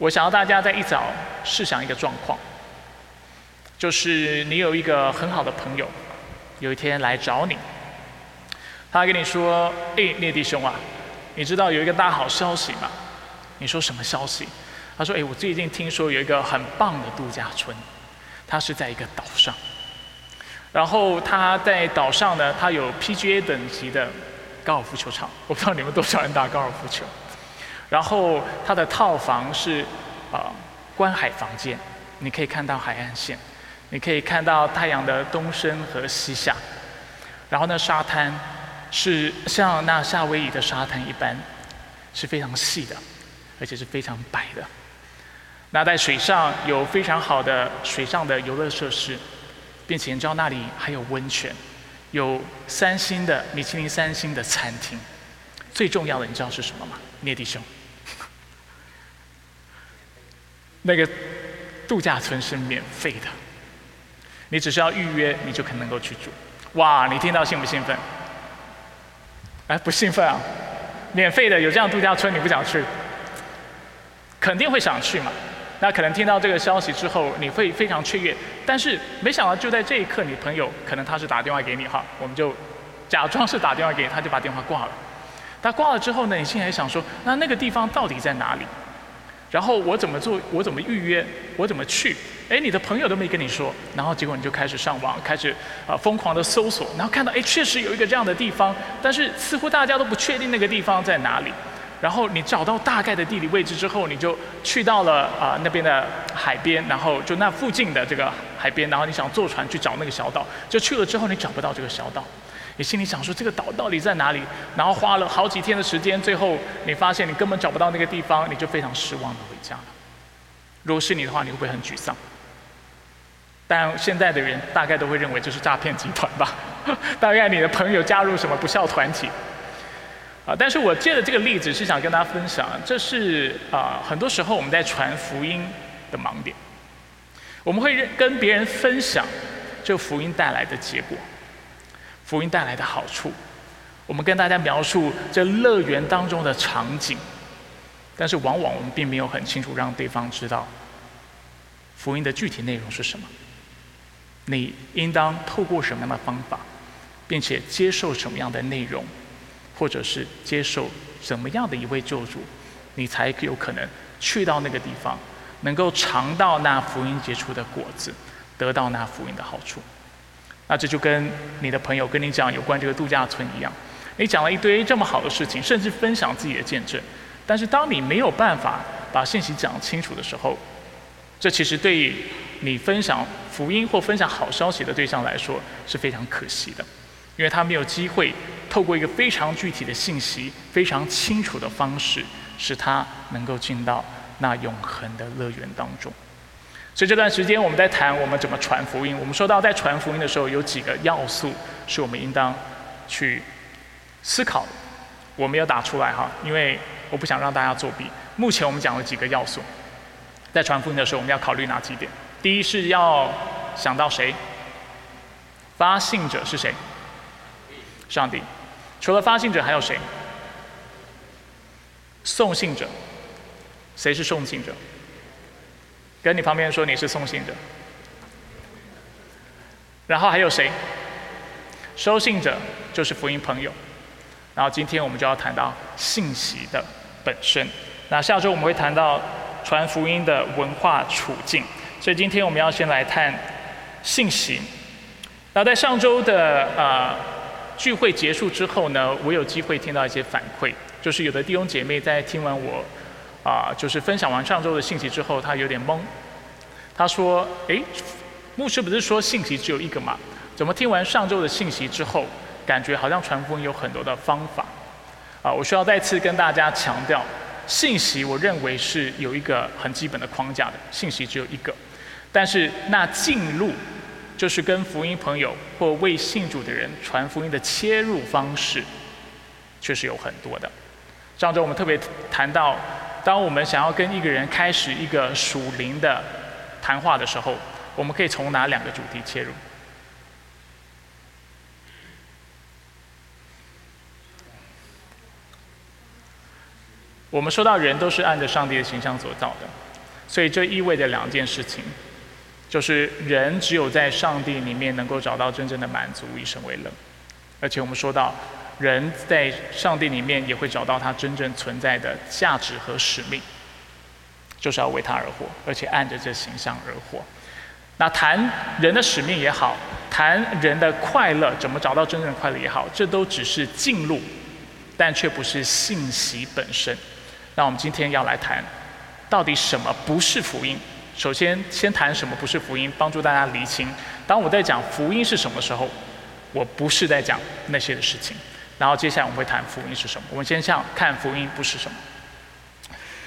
我想要大家在一早试想一个状况，就是你有一个很好的朋友，有一天来找你，他跟你说：“哎，聂弟兄啊，你知道有一个大好消息吗？”你说什么消息？他说：“哎，我最近听说有一个很棒的度假村，它是在一个岛上。”然后他在岛上呢，他有 PGA 等级的高尔夫球场，我不知道你们多少人打高尔夫球。然后它的套房是啊观海房间，你可以看到海岸线，你可以看到太阳的东升和西下。然后呢，沙滩是像那夏威夷的沙滩一般，是非常细的，而且是非常白的。那在水上有非常好的水上的游乐设施。并且你知道那里还有温泉，有三星的米其林三星的餐厅。最重要的你知道是什么吗？聂弟兄，那个度假村是免费的，你只需要预约，你就可能够去住。哇，你听到兴不兴奋？哎，不兴奋啊！免费的有这样度假村，你不想去？肯定会想去嘛。那可能听到这个消息之后，你会非常雀跃，但是没想到就在这一刻，你朋友可能他是打电话给你哈，我们就假装是打电话给，他就把电话挂了。他挂了之后呢，你心里想说，那那个地方到底在哪里？然后我怎么做？我怎么预约？我怎么去？哎，你的朋友都没跟你说，然后结果你就开始上网，开始啊疯狂的搜索，然后看到哎确实有一个这样的地方，但是似乎大家都不确定那个地方在哪里。然后你找到大概的地理位置之后，你就去到了啊那边的海边，然后就那附近的这个海边，然后你想坐船去找那个小岛，就去了之后你找不到这个小岛，你心里想说这个岛到底在哪里？然后花了好几天的时间，最后你发现你根本找不到那个地方，你就非常失望的回家了。如果是你的话，你会不会很沮丧？但现在的人大概都会认为这是诈骗集团吧？大概你的朋友加入什么不孝团体？啊！但是我借的这个例子是想跟大家分享，这是啊，很多时候我们在传福音的盲点。我们会跟别人分享这福音带来的结果，福音带来的好处。我们跟大家描述这乐园当中的场景，但是往往我们并没有很清楚让对方知道福音的具体内容是什么。你应当透过什么样的方法，并且接受什么样的内容？或者是接受怎么样的一位救主，你才有可能去到那个地方，能够尝到那福音结出的果子，得到那福音的好处。那这就跟你的朋友跟你讲有关这个度假村一样，你讲了一堆这么好的事情，甚至分享自己的见证，但是当你没有办法把信息讲清楚的时候，这其实对你分享福音或分享好消息的对象来说是非常可惜的。因为他没有机会透过一个非常具体的信息、非常清楚的方式，使他能够进到那永恒的乐园当中。所以这段时间我们在谈我们怎么传福音。我们说到在传福音的时候，有几个要素是我们应当去思考的。我没有打出来哈，因为我不想让大家作弊。目前我们讲了几个要素，在传福音的时候，我们要考虑哪几点？第一是要想到谁？发信者是谁？上帝，除了发信者还有谁？送信者，谁是送信者？跟你旁边说你是送信者。然后还有谁？收信者就是福音朋友。然后今天我们就要谈到信息的本身。那下周我们会谈到传福音的文化处境。所以今天我们要先来谈信息。那在上周的啊。聚会结束之后呢，我有机会听到一些反馈，就是有的弟兄姐妹在听完我，啊，就是分享完上周的信息之后，他有点懵。他说：“诶，牧师不是说信息只有一个吗？怎么听完上周的信息之后，感觉好像传福音有很多的方法？”啊，我需要再次跟大家强调，信息我认为是有一个很基本的框架的，信息只有一个，但是那进入。就是跟福音朋友或为信主的人传福音的切入方式，确实有很多的。上周我们特别谈到，当我们想要跟一个人开始一个属灵的谈话的时候，我们可以从哪两个主题切入？我们说到人都是按着上帝的形象所造的，所以这意味着两件事情，就是人只有在上帝里面能够找到真正的满足，以神为乐。而且我们说到，人在上帝里面也会找到他真正存在的价值和使命，就是要为他而活，而且按着这形象而活。那谈人的使命也好，谈人的快乐，怎么找到真正的快乐也好，这都只是进路，但却不是信息本身。那我们今天要来谈。到底什么不是福音？首先，先谈什么不是福音，帮助大家厘清。当我在讲福音是什么时候，我不是在讲那些的事情。然后接下来我们会谈福音是什么。我们先想看福音不是什么。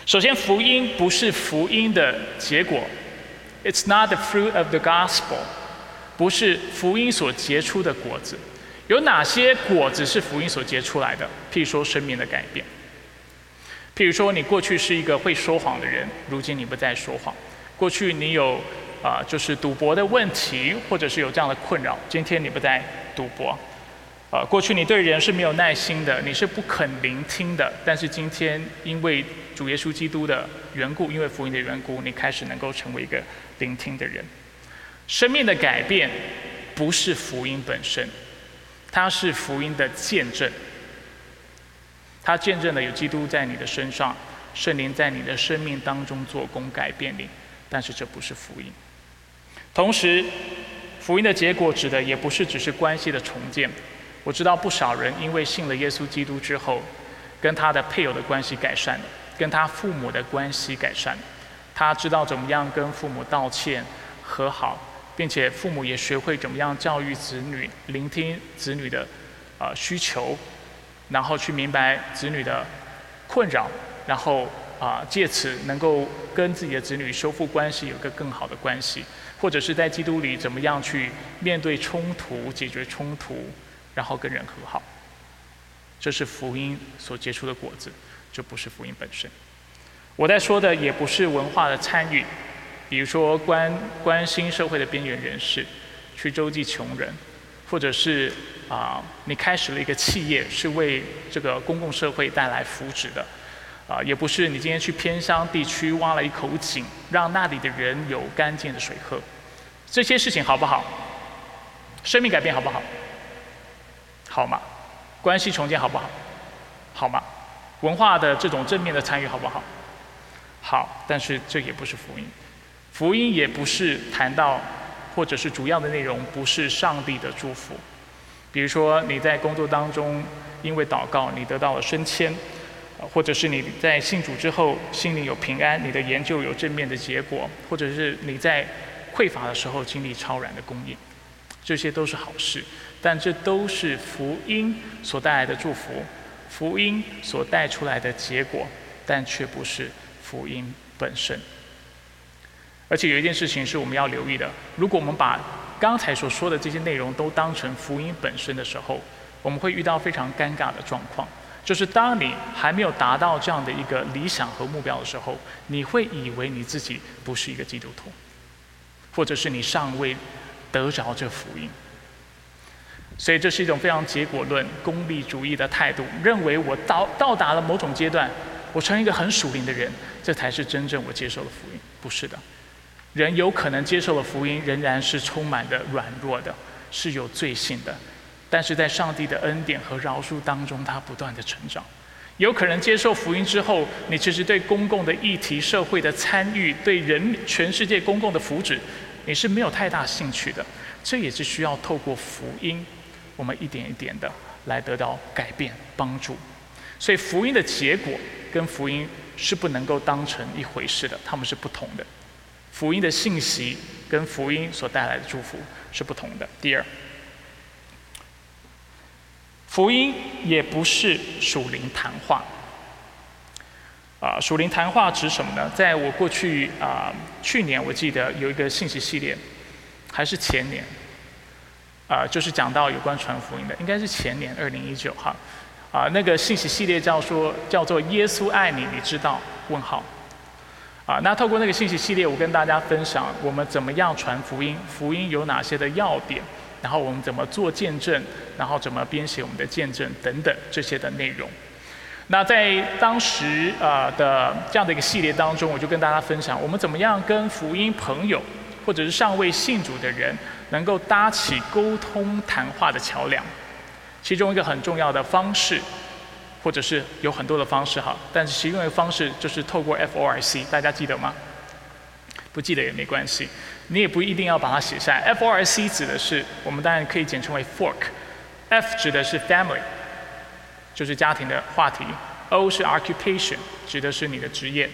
首先，福音不是福音的结果，It's not the fruit of the gospel，不是福音所结出的果子。有哪些果子是福音所结出来的？譬如说，生命的改变。譬如说，你过去是一个会说谎的人，如今你不再说谎；过去你有啊，就是赌博的问题，或者是有这样的困扰，今天你不再赌博；啊，过去你对人是没有耐心的，你是不肯聆听的，但是今天因为主耶稣基督的缘故，因为福音的缘故，你开始能够成为一个聆听的人。生命的改变不是福音本身，它是福音的见证。它见证了有基督在你的身上，圣灵在你的生命当中做工改变你，但是这不是福音。同时，福音的结果指的也不是只是关系的重建。我知道不少人因为信了耶稣基督之后，跟他的配偶的关系改善了，跟他父母的关系改善，他知道怎么样跟父母道歉和好，并且父母也学会怎么样教育子女，聆听子女的呃需求。然后去明白子女的困扰，然后啊借此能够跟自己的子女修复关系，有个更好的关系，或者是在基督里怎么样去面对冲突、解决冲突，然后跟人和好。这是福音所结出的果子，这不是福音本身。我在说的也不是文化的参与，比如说关关心社会的边缘人士，去周济穷人。或者是啊，你开始了一个企业，是为这个公共社会带来福祉的，啊，也不是你今天去偏乡地区挖了一口井，让那里的人有干净的水喝，这些事情好不好？生命改变好不好？好吗？关系重建好不好？好吗？文化的这种正面的参与好不好？好，但是这也不是福音，福音也不是谈到。或者是主要的内容不是上帝的祝福，比如说你在工作当中因为祷告你得到了升迁，或者是你在信主之后心里有平安，你的研究有正面的结果，或者是你在匮乏的时候经历超然的供应，这些都是好事，但这都是福音所带来的祝福，福音所带出来的结果，但却不是福音本身。而且有一件事情是我们要留意的：如果我们把刚才所说的这些内容都当成福音本身的时候，我们会遇到非常尴尬的状况。就是当你还没有达到这样的一个理想和目标的时候，你会以为你自己不是一个基督徒，或者是你尚未得着这福音。所以这是一种非常结果论、功利主义的态度，认为我到到达了某种阶段，我成为一个很属灵的人，这才是真正我接受了福音。不是的。人有可能接受了福音，仍然是充满的软弱的，是有罪性的。但是在上帝的恩典和饶恕当中，他不断的成长。有可能接受福音之后，你其实对公共的议题、社会的参与、对人全世界公共的福祉，你是没有太大兴趣的。这也是需要透过福音，我们一点一点的来得到改变、帮助。所以福音的结果跟福音是不能够当成一回事的，他们是不同的。福音的信息跟福音所带来的祝福是不同的。第二，福音也不是属灵谈话。啊，属灵谈话指什么呢？在我过去啊，去年我记得有一个信息系列，还是前年，啊，就是讲到有关传福音的，应该是前年二零一九哈，啊，那个信息系列叫说叫做耶稣爱你，你知道？问号。啊，那透过那个信息系列，我跟大家分享我们怎么样传福音，福音有哪些的要点，然后我们怎么做见证，然后怎么编写我们的见证等等这些的内容。那在当时呃的这样的一个系列当中，我就跟大家分享，我们怎么样跟福音朋友或者是尚未信主的人，能够搭起沟通谈话的桥梁。其中一个很重要的方式，或者是有很多的方式哈，但是其中一个方式就是透过 F O R C，大家记得吗？不记得也没关系，你也不一定要把它写下来。F O R C 指的是我们当然可以简称为 Fork，F 指的是 Family。就是家庭的话题，O 是 occupation，指的是你的职业，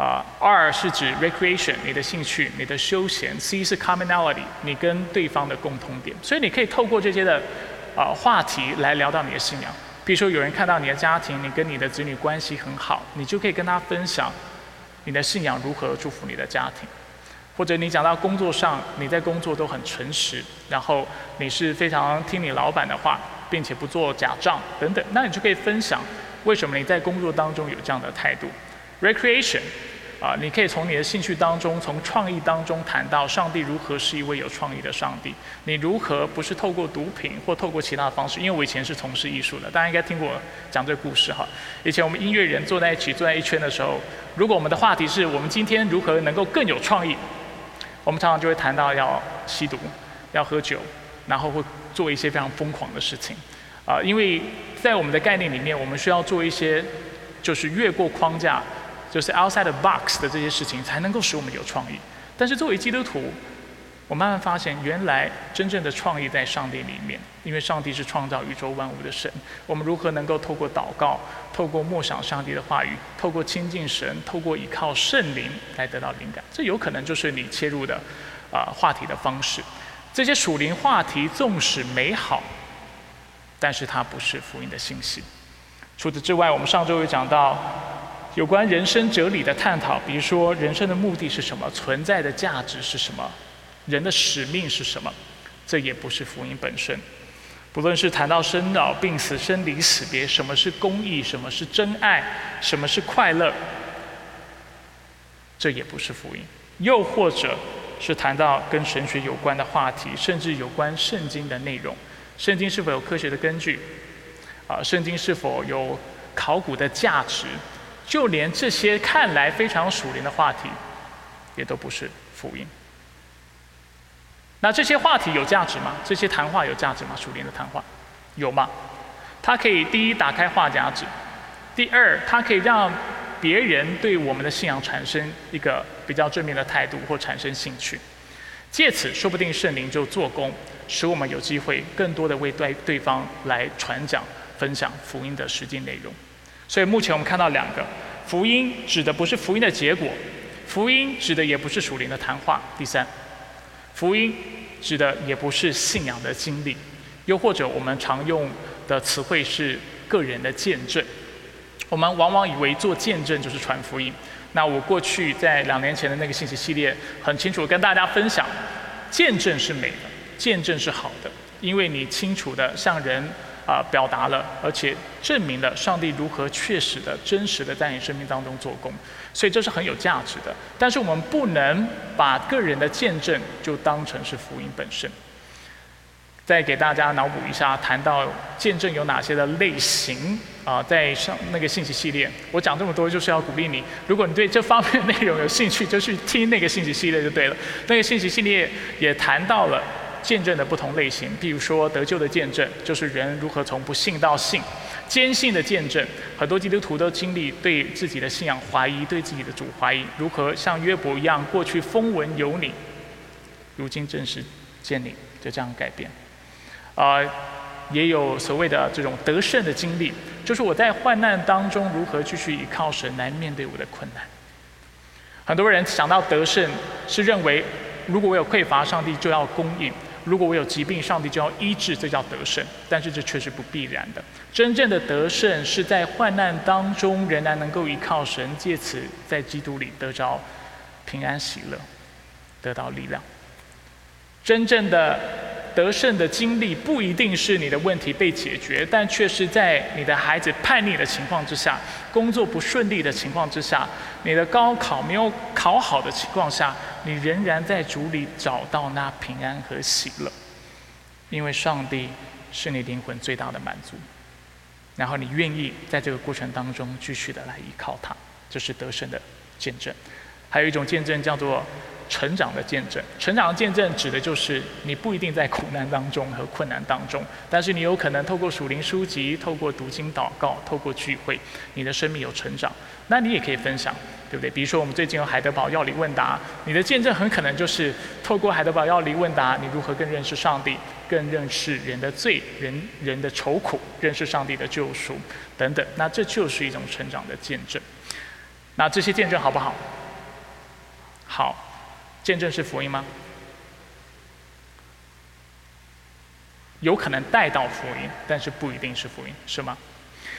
啊，R 是指 recreation，你的兴趣、你的休闲，C 是 commonality，你跟对方的共同点。所以你可以透过这些的啊话题来聊到你的信仰。比如说有人看到你的家庭，你跟你的子女关系很好，你就可以跟他分享你的信仰如何祝福你的家庭。或者你讲到工作上，你在工作都很诚实，然后你是非常听你老板的话。并且不做假账等等，那你就可以分享为什么你在工作当中有这样的态度。Recreation，啊，你可以从你的兴趣当中，从创意当中谈到上帝如何是一位有创意的上帝。你如何不是透过毒品或透过其他的方式？因为我以前是从事艺术的，大家应该听过讲这个故事哈。以前我们音乐人坐在一起坐在一圈的时候，如果我们的话题是我们今天如何能够更有创意，我们常常就会谈到要吸毒、要喝酒，然后会。做一些非常疯狂的事情，啊，因为在我们的概念里面，我们需要做一些就是越过框架，就是 outside the box 的这些事情，才能够使我们有创意。但是作为基督徒，我慢慢发现，原来真正的创意在上帝里面，因为上帝是创造宇宙万物的神。我们如何能够透过祷告、透过默想上帝的话语、透过亲近神、透过依靠圣灵来得到灵感？这有可能就是你切入的啊话题的方式。这些属灵话题纵使美好，但是它不是福音的信息。除此之外，我们上周有讲到有关人生哲理的探讨，比如说人生的目的是什么，存在的价值是什么，人的使命是什么，这也不是福音本身。不论是谈到生老病死、生离死别，什么是公益，什么是真爱，什么是快乐，这也不是福音。又或者。是谈到跟神学有关的话题，甚至有关圣经的内容。圣经是否有科学的根据？啊，圣经是否有考古的价值？就连这些看来非常属灵的话题，也都不是福音。那这些话题有价值吗？这些谈话有价值吗？属灵的谈话有吗？它可以第一打开话匣子，第二它可以让。别人对我们的信仰产生一个比较正面的态度或产生兴趣，借此说不定圣灵就做工，使我们有机会更多的为对对方来传讲、分享福音的实际内容。所以目前我们看到两个，福音指的不是福音的结果，福音指的也不是属灵的谈话。第三，福音指的也不是信仰的经历，又或者我们常用的词汇是个人的见证。我们往往以为做见证就是传福音。那我过去在两年前的那个信息系列，很清楚跟大家分享，见证是美的，见证是好的，因为你清楚的向人啊表达了，而且证明了上帝如何确实的、真实的在你生命当中做工，所以这是很有价值的。但是我们不能把个人的见证就当成是福音本身。再给大家脑补一下，谈到见证有哪些的类型啊？在上那个信息系列，我讲这么多就是要鼓励你。如果你对这方面内容有兴趣，就去听那个信息系列就对了。那个信息系列也谈到了见证的不同类型，比如说得救的见证，就是人如何从不信到信；坚信的见证，很多基督徒都经历对自己的信仰怀疑，对自己的主怀疑，如何像约伯一样，过去风闻有你，如今正式见你，就这样改变。啊，也有所谓的这种得胜的经历，就是我在患难当中如何继续依靠神来面对我的困难。很多人想到得胜，是认为如果我有匮乏，上帝就要供应；如果我有疾病，上帝就要医治，这叫得胜。但是这确实不必然的。真正的得胜是在患难当中仍然能够依靠神，借此在基督里得着平安喜乐，得到力量。真正的。得胜的经历不一定是你的问题被解决，但却是在你的孩子叛逆的情况之下，工作不顺利的情况之下，你的高考没有考好的情况下，你仍然在主里找到那平安和喜乐，因为上帝是你灵魂最大的满足。然后你愿意在这个过程当中继续的来依靠他，这是得胜的见证。还有一种见证叫做。成长的见证，成长的见证指的就是你不一定在苦难当中和困难当中，但是你有可能透过属灵书籍、透过读经祷告、透过聚会，你的生命有成长，那你也可以分享，对不对？比如说我们最近有海德堡药理问答，你的见证很可能就是透过海德堡药理问答，你如何更认识上帝，更认识人的罪、人人的愁苦，认识上帝的救赎等等，那这就是一种成长的见证。那这些见证好不好？好。见证是福音吗？有可能带到福音，但是不一定是福音，是吗？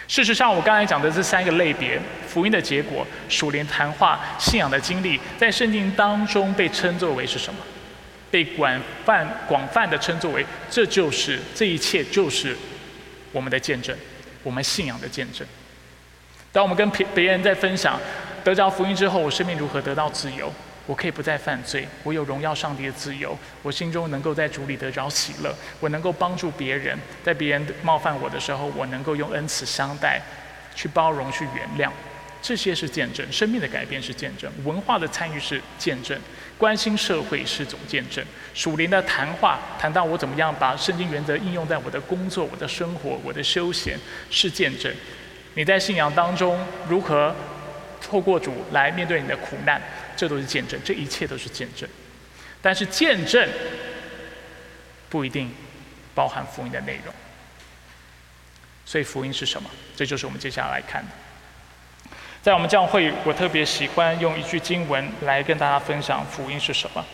事实上，我刚才讲的这三个类别，福音的结果、属灵谈话、信仰的经历，在圣经当中被称作为是什么？被广泛、广泛的称作为，这就是这一切就是我们的见证，我们信仰的见证。当我们跟别别人在分享得着福音之后，我生命如何得到自由？我可以不再犯罪，我有荣耀上帝的自由，我心中能够在主里得着喜乐，我能够帮助别人，在别人冒犯我的时候，我能够用恩慈相待，去包容、去原谅，这些是见证，生命的改变是见证，文化的参与是见证，关心社会是种见证，属灵的谈话谈到我怎么样把圣经原则应用在我的工作、我的生活、我的休闲是见证，你在信仰当中如何透过主来面对你的苦难？这都是见证，这一切都是见证。但是见证不一定包含福音的内容。所以福音是什么？这就是我们接下来看的。在我们教会，我特别喜欢用一句经文来跟大家分享福音是什么。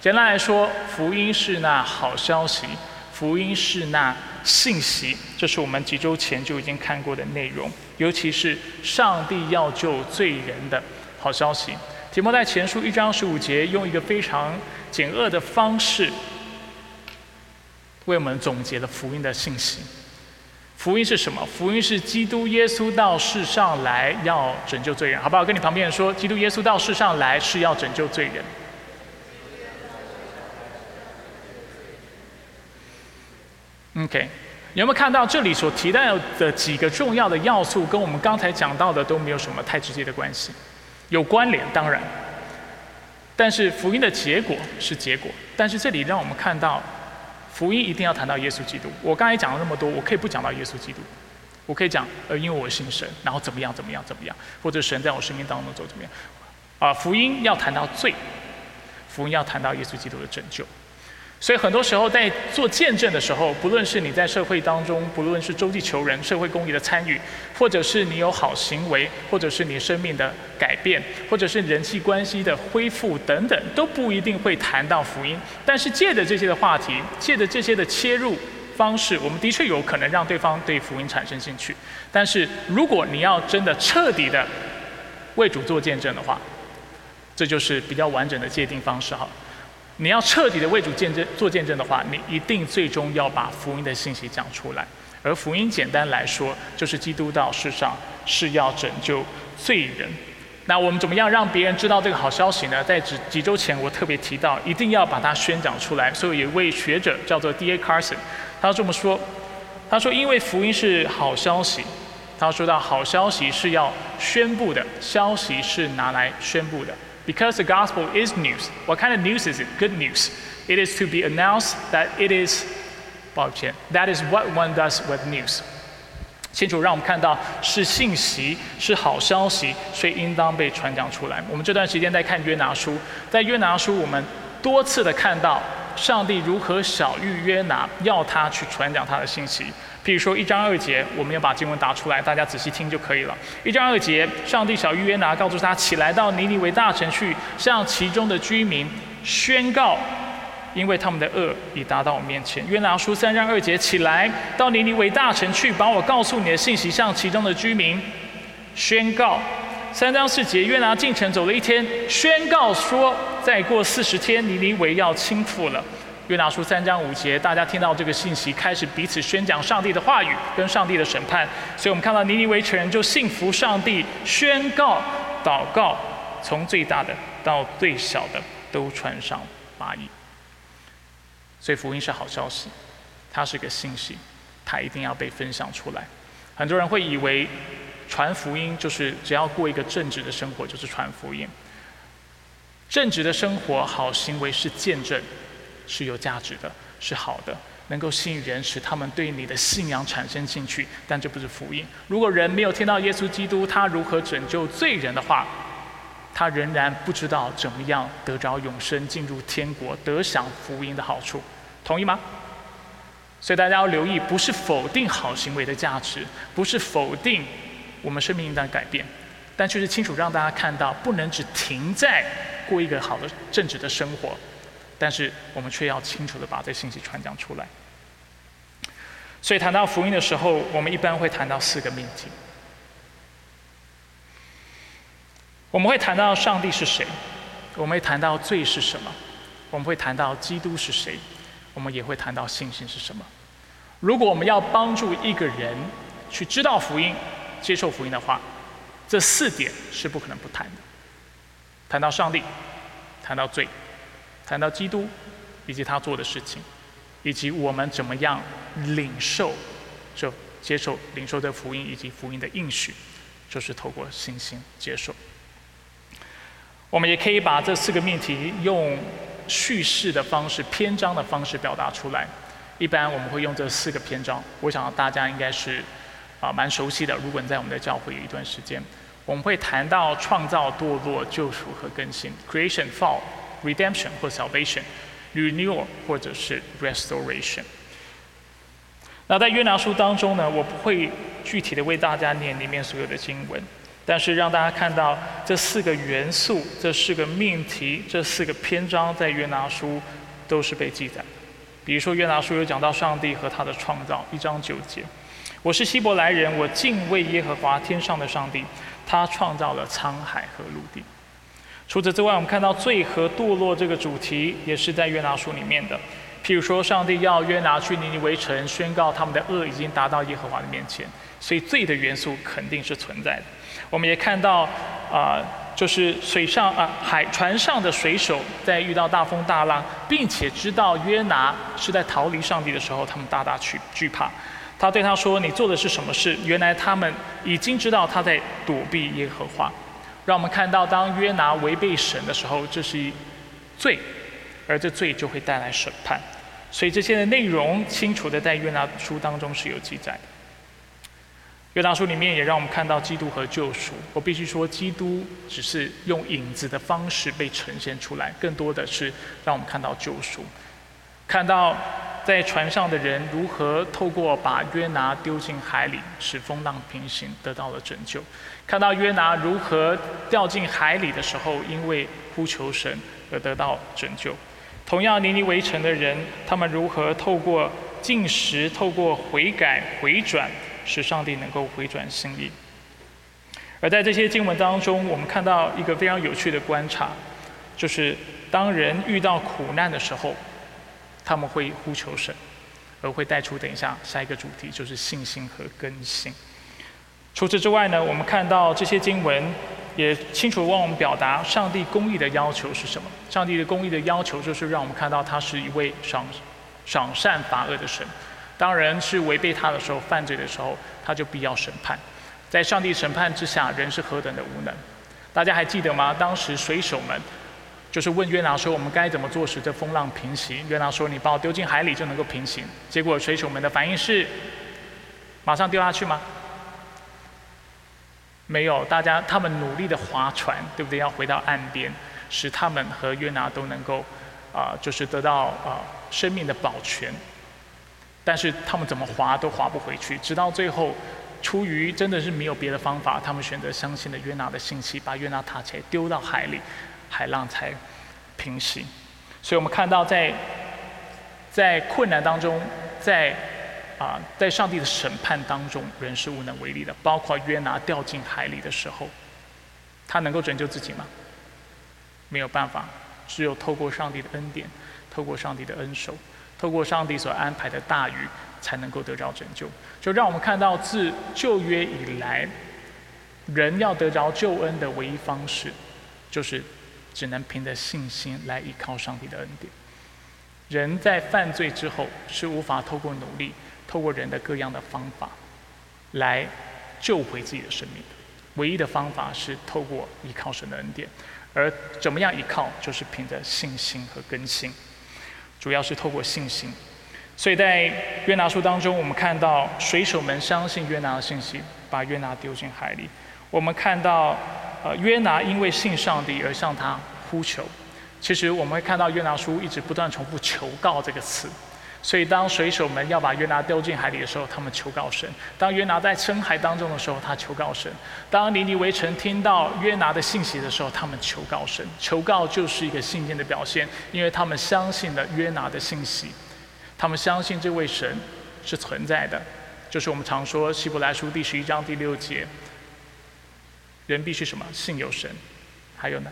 简单来说，福音是那好消息，福音是那信息。这是我们几周前就已经看过的内容，尤其是上帝要救罪人的好消息。提摩在前书一章十五节，用一个非常简恶的方式，为我们总结了福音的信息。福音是什么？福音是基督耶稣到世上来要拯救罪人，好不好？跟你旁边人说，基督耶稣到世上来是要拯救罪人。OK，有没有看到这里所提到的几个重要的要素，跟我们刚才讲到的都没有什么太直接的关系？有关联，当然，但是福音的结果是结果。但是这里让我们看到，福音一定要谈到耶稣基督。我刚才讲了那么多，我可以不讲到耶稣基督，我可以讲，呃，因为我信神，然后怎么样怎么样怎么样，或者神在我生命当中做怎么样。啊，福音要谈到罪，福音要谈到耶稣基督的拯救。所以很多时候在做见证的时候，不论是你在社会当中，不论是周济求人、社会公益的参与，或者是你有好行为，或者是你生命的改变，或者是人际关系的恢复等等，都不一定会谈到福音。但是借着这些的话题，借着这些的切入方式，我们的确有可能让对方对福音产生兴趣。但是如果你要真的彻底的为主做见证的话，这就是比较完整的界定方式哈。你要彻底的为主见证做见证的话，你一定最终要把福音的信息讲出来。而福音简单来说，就是基督到世上是要拯救罪人。那我们怎么样让别人知道这个好消息呢？在几几周前，我特别提到，一定要把它宣讲出来。所以有一位学者叫做 D.A. Carson，他这么说：他说，因为福音是好消息，他说到好消息是要宣布的，消息是拿来宣布的。Because the gospel is news. What kind of news is it? Good news. It is to be announced that it is, 抱歉, that is what one does with news. 清楚让我们看到是信息，是好消息，所以应当被传讲出来。我们这段时间在看约拿书，在约拿书我们多次的看到上帝如何小玉约拿，要他去传讲他的信息。譬如说一章二节，我们要把经文打出来，大家仔细听就可以了。一章二节，上帝小玉约拿告诉他起来到尼尼微大城去，向其中的居民宣告，因为他们的恶已达到我面前。约拿书三章二节，起来到尼尼微大城去，把我告诉你的信息向其中的居民宣告。三章四节，约拿进城走了一天，宣告说，再过四十天，尼尼微要倾覆了。约拿书三章五节，大家听到这个信息，开始彼此宣讲上帝的话语跟上帝的审判。所以我们看到尼尼微城就信服上帝，宣告、祷告，从最大的到最小的都穿上麻衣。所以福音是好消息，它是个信息，它一定要被分享出来。很多人会以为传福音就是只要过一个正直的生活就是传福音。正直的生活、好行为是见证，是有价值的，是好的，能够吸引人，使他们对你的信仰产生兴趣。但这不是福音。如果人没有听到耶稣基督他如何拯救罪人的话，他仍然不知道怎么样得着永生、进入天国、得享福音的好处。同意吗？所以大家要留意，不是否定好行为的价值，不是否定我们生命应当改变，但却是清楚让大家看到，不能只停在。过一个好的正直的生活，但是我们却要清楚的把这信息传讲出来。所以谈到福音的时候，我们一般会谈到四个命题。我们会谈到上帝是谁，我们会谈到罪是什么，我们会谈到基督是谁，我们也会谈到信心是什么。如果我们要帮助一个人去知道福音、接受福音的话，这四点是不可能不谈的。谈到上帝，谈到罪，谈到基督，以及他做的事情，以及我们怎么样领受、就接受、领受这福音以及福音的应许，就是透过信心接受。我们也可以把这四个命题用叙事的方式、篇章的方式表达出来。一般我们会用这四个篇章，我想大家应该是啊蛮熟悉的。如果你在我们的教会有一段时间。我们会谈到创造、堕落、救赎和更新 （creation, fall, redemption 或 salvation, renewal 或者是 restoration）。那在约拿书当中呢，我不会具体的为大家念里面所有的经文，但是让大家看到这四个元素、这四个命题、这四个篇章在约拿书都是被记载。比如说约拿书有讲到上帝和他的创造，一章九节：“我是希伯来人，我敬畏耶和华天上的上帝。”他创造了沧海和陆地。除此之外，我们看到罪和堕落这个主题也是在约拿书里面的。譬如说，上帝要约拿去尼尼微城，宣告他们的恶已经达到耶和华的面前，所以罪的元素肯定是存在的。我们也看到，啊，就是水上啊海船上的水手在遇到大风大浪，并且知道约拿是在逃离上帝的时候，他们大大惧惧怕。他对他说：“你做的是什么事？”原来他们已经知道他在躲避耶和华。让我们看到，当约拿违背神的时候，这是罪，而这罪就会带来审判。所以这些的内容清楚的在约拿书当中是有记载的。约拿书里面也让我们看到基督和救赎。我必须说，基督只是用影子的方式被呈现出来，更多的是让我们看到救赎，看到。在船上的人如何透过把约拿丢进海里，使风浪平行，得到了拯救；看到约拿如何掉进海里的时候，因为呼求神而得到拯救。同样，尼尼围城的人，他们如何透过进食、透过悔改、回转，使上帝能够回转心意。而在这些经文当中，我们看到一个非常有趣的观察，就是当人遇到苦难的时候。他们会呼求神，而会带出等一下下一个主题，就是信心和更新。除此之外呢，我们看到这些经文也清楚往我们表达上帝公义的要求是什么。上帝的公义的要求就是让我们看到他是一位赏赏善罚恶的神。当人是违背他的时候、犯罪的时候，他就必要审判。在上帝审判之下，人是何等的无能。大家还记得吗？当时水手们。就是问约拿说：“我们该怎么做使这风浪平息？”约拿说：“你把我丢进海里就能够平行。”结果水手们的反应是：马上丢下去吗？没有，大家他们努力的划船，对不对？要回到岸边，使他们和约拿都能够啊，就是得到啊生命的保全。但是他们怎么划都划不回去，直到最后，出于真的是没有别的方法，他们选择相信了约拿的信息，把约拿塔起来丢到海里。海浪才平息，所以我们看到，在在困难当中，在啊，在上帝的审判当中，人是无能为力的。包括约拿掉进海里的时候，他能够拯救自己吗？没有办法，只有透过上帝的恩典，透过上帝的恩手，透过上帝所安排的大雨，才能够得着拯救。就让我们看到，自旧约以来，人要得着救恩的唯一方式，就是。只能凭着信心来依靠上帝的恩典。人在犯罪之后是无法透过努力、透过人的各样的方法来救回自己的生命。唯一的方法是透过依靠神的恩典，而怎么样依靠，就是凭着信心和更新，主要是透过信心。所以在约拿书当中，我们看到水手们相信约拿的信息，把约拿丢进海里。我们看到，呃，约拿因为信上帝而向他呼求。其实我们会看到约拿书一直不断重复“求告”这个词。所以当水手们要把约拿丢进海里的时候，他们求告神；当约拿在深海当中的时候，他求告神；当尼尼微城听到约拿的信息的时候，他们求告神。求告就是一个信心的表现，因为他们相信了约拿的信息。他们相信这位神是存在的，就是我们常说希伯来书第十一章第六节，人必须什么？信有神，还有呢，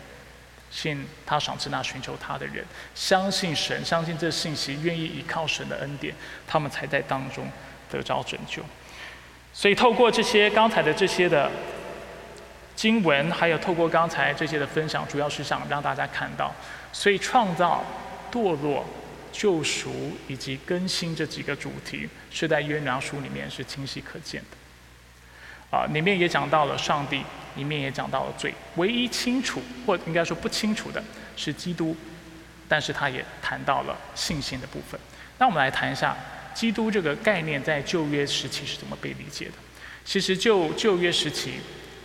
信他赏赐那寻求他的人，相信神，相信这信息，愿意依靠神的恩典，他们才在当中得着拯救。所以透过这些刚才的这些的经文，还有透过刚才这些的分享，主要是想让大家看到，所以创造堕落。救赎以及更新这几个主题，是在约拿书里面是清晰可见的。啊，里面也讲到了上帝，里面也讲到了罪。唯一清楚或应该说不清楚的是基督，但是他也谈到了信心的部分。那我们来谈一下基督这个概念在旧约时期是怎么被理解的。其实就旧约时期，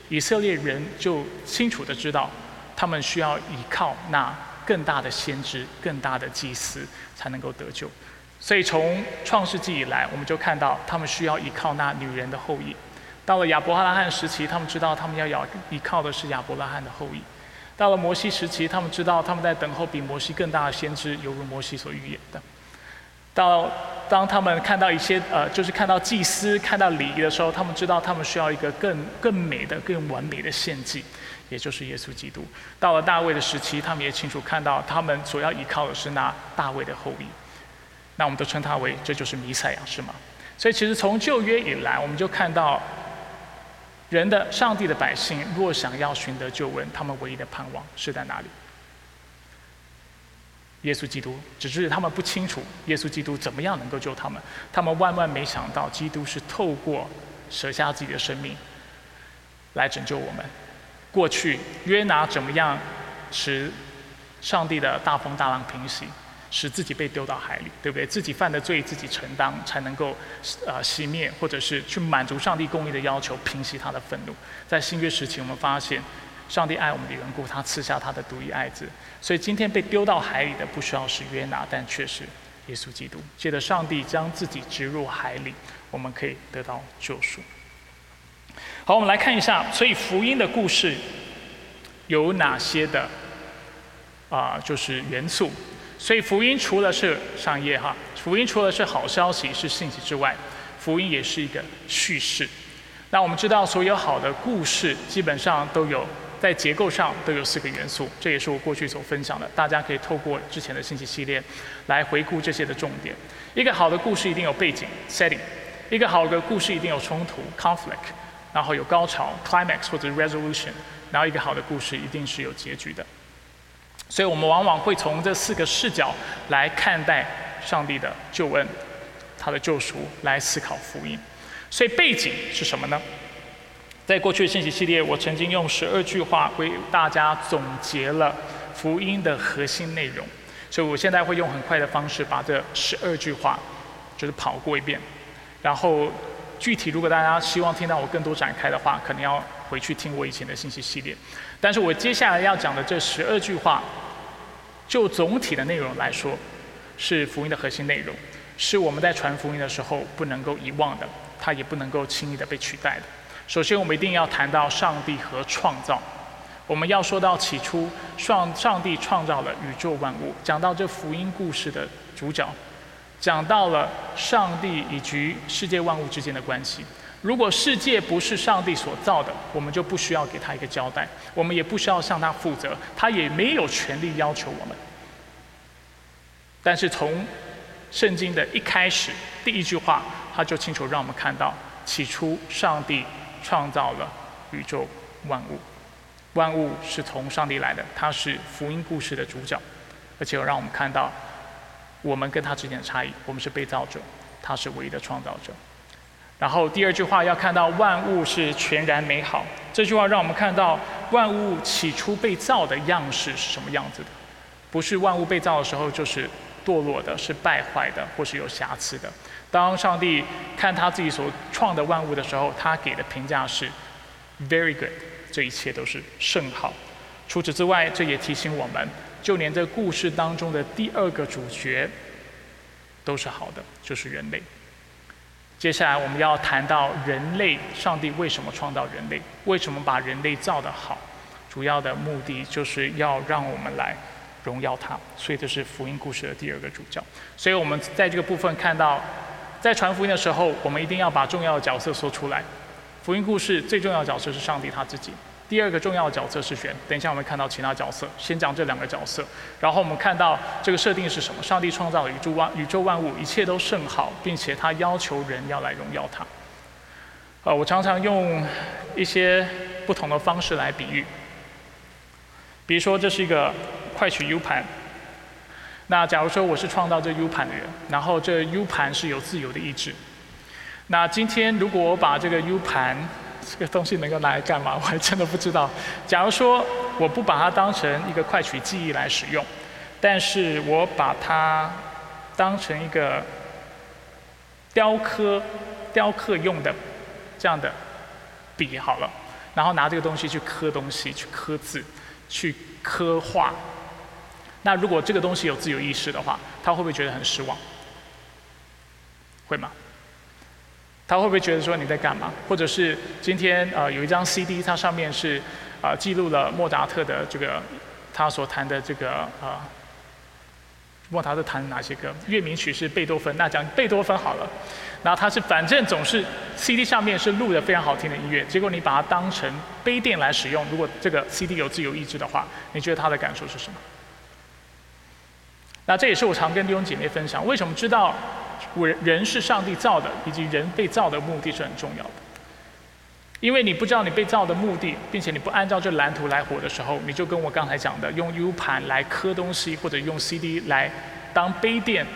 以色列人就清楚的知道，他们需要依靠那。更大的先知，更大的祭司才能够得救。所以从创世纪以来，我们就看到他们需要依靠那女人的后裔。到了亚伯拉罕时期，他们知道他们要要依靠的是亚伯拉罕的后裔。到了摩西时期，他们知道他们在等候比摩西更大的先知，犹如摩西所预言的。到当他们看到一些呃，就是看到祭司、看到礼仪的时候，他们知道他们需要一个更更美的、更完美的献祭。也就是耶稣基督，到了大卫的时期，他们也清楚看到，他们所要依靠的是那大卫的后裔。那我们都称他为这就是弥赛亚，是吗？所以其实从旧约以来，我们就看到，人的上帝的百姓若想要寻得救恩，他们唯一的盼望是在哪里？耶稣基督，只是他们不清楚耶稣基督怎么样能够救他们。他们万万没想到，基督是透过舍下自己的生命来拯救我们。过去约拿怎么样使上帝的大风大浪平息，使自己被丢到海里，对不对？自己犯的罪自己承担，才能够呃熄灭，或者是去满足上帝公义的要求，平息他的愤怒。在新约时期，我们发现上帝爱我们的缘故，他赐下他的独一爱子。所以今天被丢到海里的不需要是约拿，但却是耶稣基督。借着上帝将自己植入海里，我们可以得到救赎。好，我们来看一下，所以福音的故事有哪些的啊？就是元素。所以福音除了是商业哈，福音除了是好消息、是信息之外，福音也是一个叙事。那我们知道，所有好的故事基本上都有在结构上都有四个元素，这也是我过去所分享的。大家可以透过之前的信息系列来回顾这些的重点。一个好的故事一定有背景 （setting），一个好的故事一定有冲突 （conflict）。然后有高潮 （climax） 或者 resolution，然后一个好的故事一定是有结局的。所以我们往往会从这四个视角来看待上帝的救恩、他的救赎，来思考福音。所以背景是什么呢？在过去的信息系列，我曾经用十二句话为大家总结了福音的核心内容。所以我现在会用很快的方式把这十二句话就是跑过一遍，然后。具体，如果大家希望听到我更多展开的话，可能要回去听我以前的信息系列。但是我接下来要讲的这十二句话，就总体的内容来说，是福音的核心内容，是我们在传福音的时候不能够遗忘的，它也不能够轻易的被取代的。首先，我们一定要谈到上帝和创造。我们要说到起初，上上帝创造了宇宙万物，讲到这福音故事的主角。讲到了上帝以及世界万物之间的关系。如果世界不是上帝所造的，我们就不需要给他一个交代，我们也不需要向他负责，他也没有权利要求我们。但是从圣经的一开始第一句话，他就清楚让我们看到：起初上帝创造了宇宙万物，万物是从上帝来的，他是福音故事的主角，而且让我们看到。我们跟他之间的差异，我们是被造者，他是唯一的创造者。然后第二句话要看到万物是全然美好，这句话让我们看到万物起初被造的样式是什么样子的，不是万物被造的时候就是堕落的，是败坏的，或是有瑕疵的。当上帝看他自己所创的万物的时候，他给的评价是 very good，这一切都是甚好。除此之外，这也提醒我们，就连这故事当中的第二个主角都是好的，就是人类。接下来我们要谈到人类，上帝为什么创造人类？为什么把人类造得好？主要的目的就是要让我们来荣耀他，所以这是福音故事的第二个主教。所以我们在这个部分看到，在传福音的时候，我们一定要把重要的角色说出来。福音故事最重要的角色是上帝他自己。第二个重要角色是选。等一下我们看到其他角色，先讲这两个角色。然后我们看到这个设定是什么？上帝创造宇宙万宇宙万物，一切都甚好，并且他要求人要来荣耀他。呃，我常常用一些不同的方式来比喻。比如说，这是一个快取 U 盘。那假如说我是创造这 U 盘的人，然后这 U 盘是有自由的意志。那今天如果我把这个 U 盘这个东西能够拿来干嘛？我还真的不知道。假如说我不把它当成一个快取记忆来使用，但是我把它当成一个雕刻、雕刻用的这样的笔好了，然后拿这个东西去刻东西、去刻字、去刻画。那如果这个东西有自由意识的话，他会不会觉得很失望？会吗？他会不会觉得说你在干嘛？或者是今天呃有一张 CD，它上面是啊记录了莫扎特的这个他所弹的这个啊莫扎特弹哪些歌？乐名曲是贝多芬，那讲贝多芬好了。然后他是反正总是 CD 上面是录的非常好听的音乐，结果你把它当成杯垫来使用，如果这个 CD 有自由意志的话，你觉得他的感受是什么？那这也是我常跟弟兄姐妹分享，为什么知道？人人是上帝造的，以及人被造的目的是很重要的。因为你不知道你被造的目的，并且你不按照这蓝图来活的时候，你就跟我刚才讲的，用 U 盘来刻东西，或者用 CD 来当杯垫，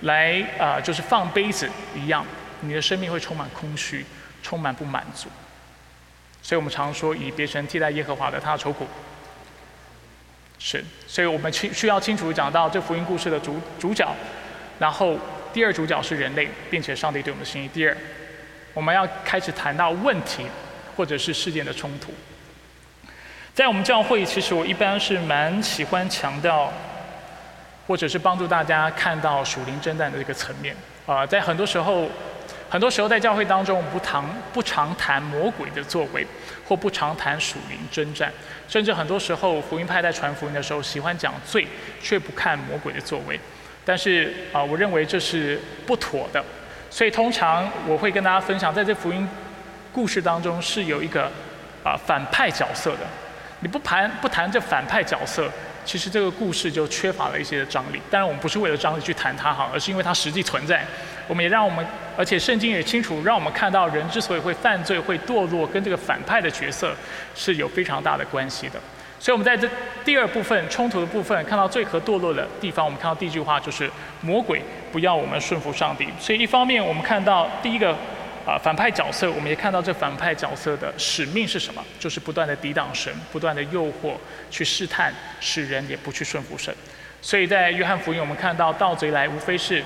来啊就是放杯子一样，你的生命会充满空虚，充满不满足。所以我们常说，以别神替代耶和华的，他的愁苦是。所以我们清需要清楚讲到这福音故事的主主角，然后。第二主角是人类，并且上帝对我们的心意。第二，我们要开始谈到问题，或者是事件的冲突。在我们教会，其实我一般是蛮喜欢强调，或者是帮助大家看到属灵征战的这个层面。啊，在很多时候，很多时候在教会当中，我们不常不常谈魔鬼的作为，或不常谈属灵征战，甚至很多时候福音派在传福音的时候，喜欢讲罪，却不看魔鬼的作为。但是啊，我认为这是不妥的，所以通常我会跟大家分享，在这福音故事当中是有一个啊反派角色的。你不谈不谈这反派角色，其实这个故事就缺乏了一些张力。当然，我们不是为了张力去谈它哈，而是因为它实际存在。我们也让我们，而且圣经也清楚让我们看到，人之所以会犯罪、会堕落，跟这个反派的角色是有非常大的关系的。所以，我们在这第二部分冲突的部分，看到罪和堕落的地方，我们看到第一句话就是魔鬼不要我们顺服上帝。所以，一方面我们看到第一个啊反派角色，我们也看到这反派角色的使命是什么，就是不断的抵挡神，不断的诱惑去试探，使人也不去顺服神。所以在约翰福音，我们看到盗贼来，无非是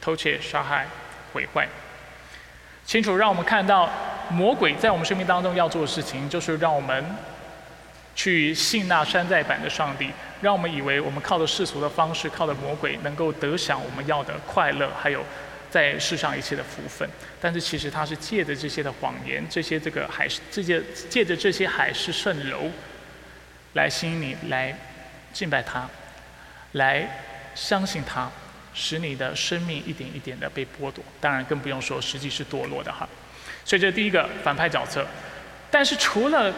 偷窃、杀害、毁坏。清楚让我们看到魔鬼在我们生命当中要做的事情，就是让我们。去信那山寨版的上帝，让我们以为我们靠着世俗的方式，靠着魔鬼，能够得享我们要的快乐，还有在世上一切的福分。但是其实他是借着这些的谎言，这些这个海，这些借着这些海市蜃楼，来吸引你来敬拜他，来相信他，使你的生命一点一点的被剥夺。当然更不用说实际是堕落的哈。所以这第一个反派角色。但是除了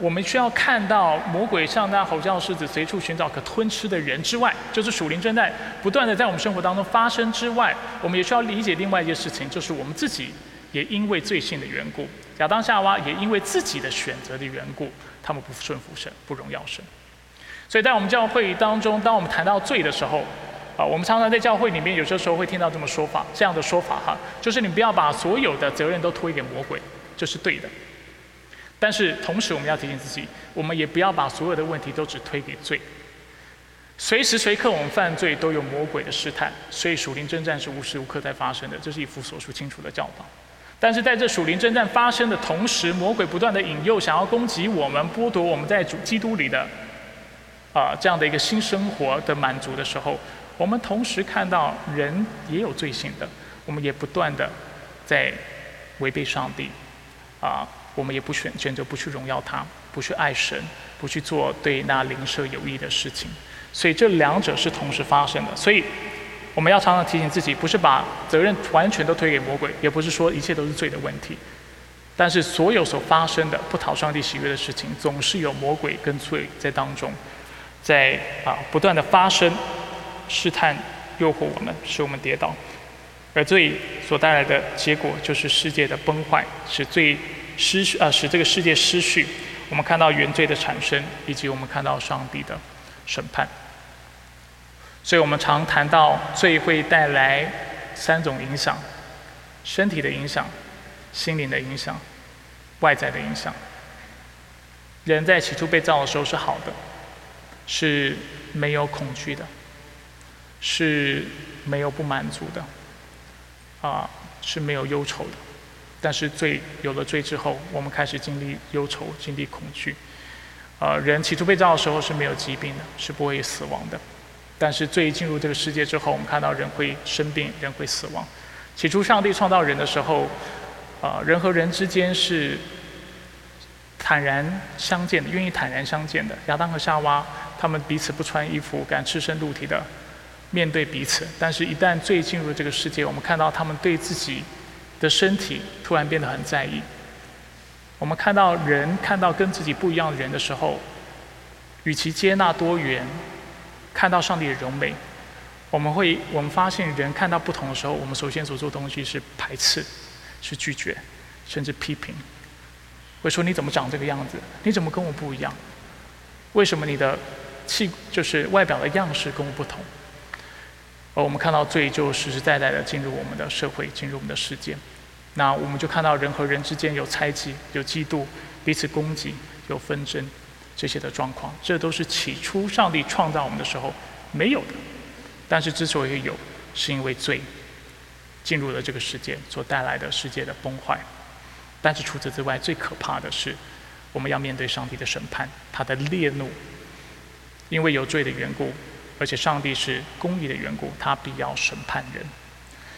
我们需要看到魔鬼像那吼叫狮子，随处寻找可吞吃的人之外，就是属灵正在不断的在我们生活当中发生之外，我们也需要理解另外一件事情，就是我们自己也因为罪性的缘故，亚当夏娃也因为自己的选择的缘故，他们不顺服神，不荣耀神。所以在我们教会当中，当我们谈到罪的时候，啊，我们常常在教会里面有些时候会听到这么说法，这样的说法哈，就是你不要把所有的责任都推给魔鬼，这是对的。但是同时我们要提醒自己，我们也不要把所有的问题都只推给罪。随时随刻我们犯罪都有魔鬼的试探，所以属灵征战是无时无刻在发生的，这是一幅所述清楚的教导。但是在这属灵征战发生的同时，魔鬼不断的引诱，想要攻击我们，剥夺我们在主基督里的啊这样的一个新生活的满足的时候，我们同时看到人也有罪性的，我们也不断的在违背上帝啊，我们也不选选择不去荣耀他，不去爱神，不去做对那灵舍有益的事情。所以这两者是同时发生的，所以我们要常常提醒自己，不是把责任完全都推给魔鬼，也不是说一切都是罪的问题。但是所有所发生的不讨上帝喜悦的事情，总是有魔鬼跟罪在当中，在啊不断的发生，试探、诱惑我们，使我们跌倒。而罪所带来的结果，就是世界的崩坏，使罪失去啊，使这个世界失序。我们看到原罪的产生，以及我们看到上帝的审判。所以我们常谈到罪会带来三种影响：身体的影响、心灵的影响、外在的影响。人在起初被造的时候是好的，是没有恐惧的，是没有不满足的，啊，是没有忧愁的。但是罪有了罪之后，我们开始经历忧愁、经历恐惧。啊，人起初被造的时候是没有疾病的，是不会死亡的。但是罪进入这个世界之后，我们看到人会生病，人会死亡。起初上帝创造人的时候，啊，人和人之间是坦然相见的，愿意坦然相见的。亚当和夏娃他们彼此不穿衣服，敢赤身露体的面对彼此。但是，一旦罪进入这个世界，我们看到他们对自己的身体突然变得很在意。我们看到人看到跟自己不一样的人的时候，与其接纳多元。看到上帝的荣美，我们会我们发现人看到不同的时候，我们首先所做东西是排斥，是拒绝，甚至批评，会说你怎么长这个样子？你怎么跟我不一样？为什么你的气就是外表的样式跟我不同？而我们看到罪就实实在在的进入我们的社会，进入我们的世界，那我们就看到人和人之间有猜忌、有嫉妒、彼此攻击、有纷争。这些的状况，这都是起初上帝创造我们的时候没有的，但是之所以有，是因为罪进入了这个世界所带来的世界的崩坏。但是除此之外，最可怕的是，我们要面对上帝的审判，他的烈怒，因为有罪的缘故，而且上帝是公义的缘故，他必要审判人。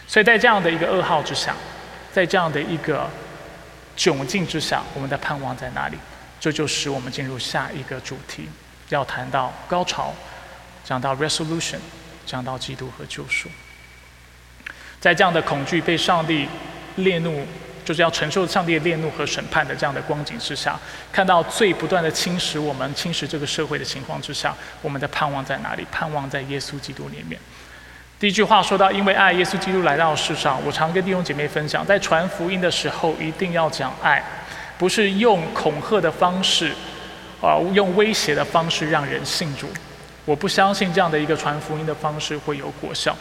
所以在这样的一个噩耗之下，在这样的一个窘境之下，我们的盼望在哪里？这就使我们进入下一个主题，要谈到高潮，讲到 resolution，讲到基督和救赎。在这样的恐惧被上帝烈怒，就是要承受上帝的烈怒和审判的这样的光景之下，看到罪不断的侵蚀我们、侵蚀这个社会的情况之下，我们的盼望在哪里？盼望在耶稣基督里面。第一句话说到，因为爱耶稣基督来到世上，我常跟弟兄姐妹分享，在传福音的时候一定要讲爱。不是用恐吓的方式，啊，用威胁的方式让人信主。我不相信这样的一个传福音的方式会有果效，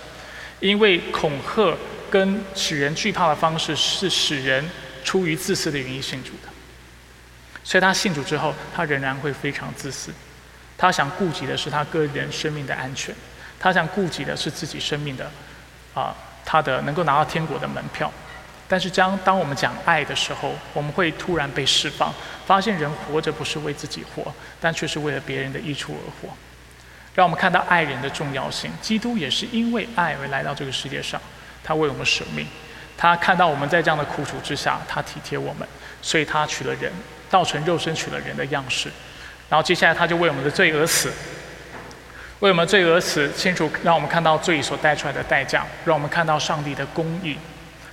因为恐吓跟使人惧怕的方式是使人出于自私的原因信主的。所以他信主之后，他仍然会非常自私，他想顾及的是他个人生命的安全，他想顾及的是自己生命的，啊，他的能够拿到天国的门票。但是，将当我们讲爱的时候，我们会突然被释放，发现人活着不是为自己活，但却是为了别人的益处而活。让我们看到爱人的重要性。基督也是因为爱而来到这个世界上，他为我们舍命。他看到我们在这样的苦楚之下，他体贴我们，所以他取了人，道成肉身，取了人的样式。然后接下来他就为我们的罪而死，为我们罪而死，清楚让我们看到罪所带出来的代价，让我们看到上帝的公义。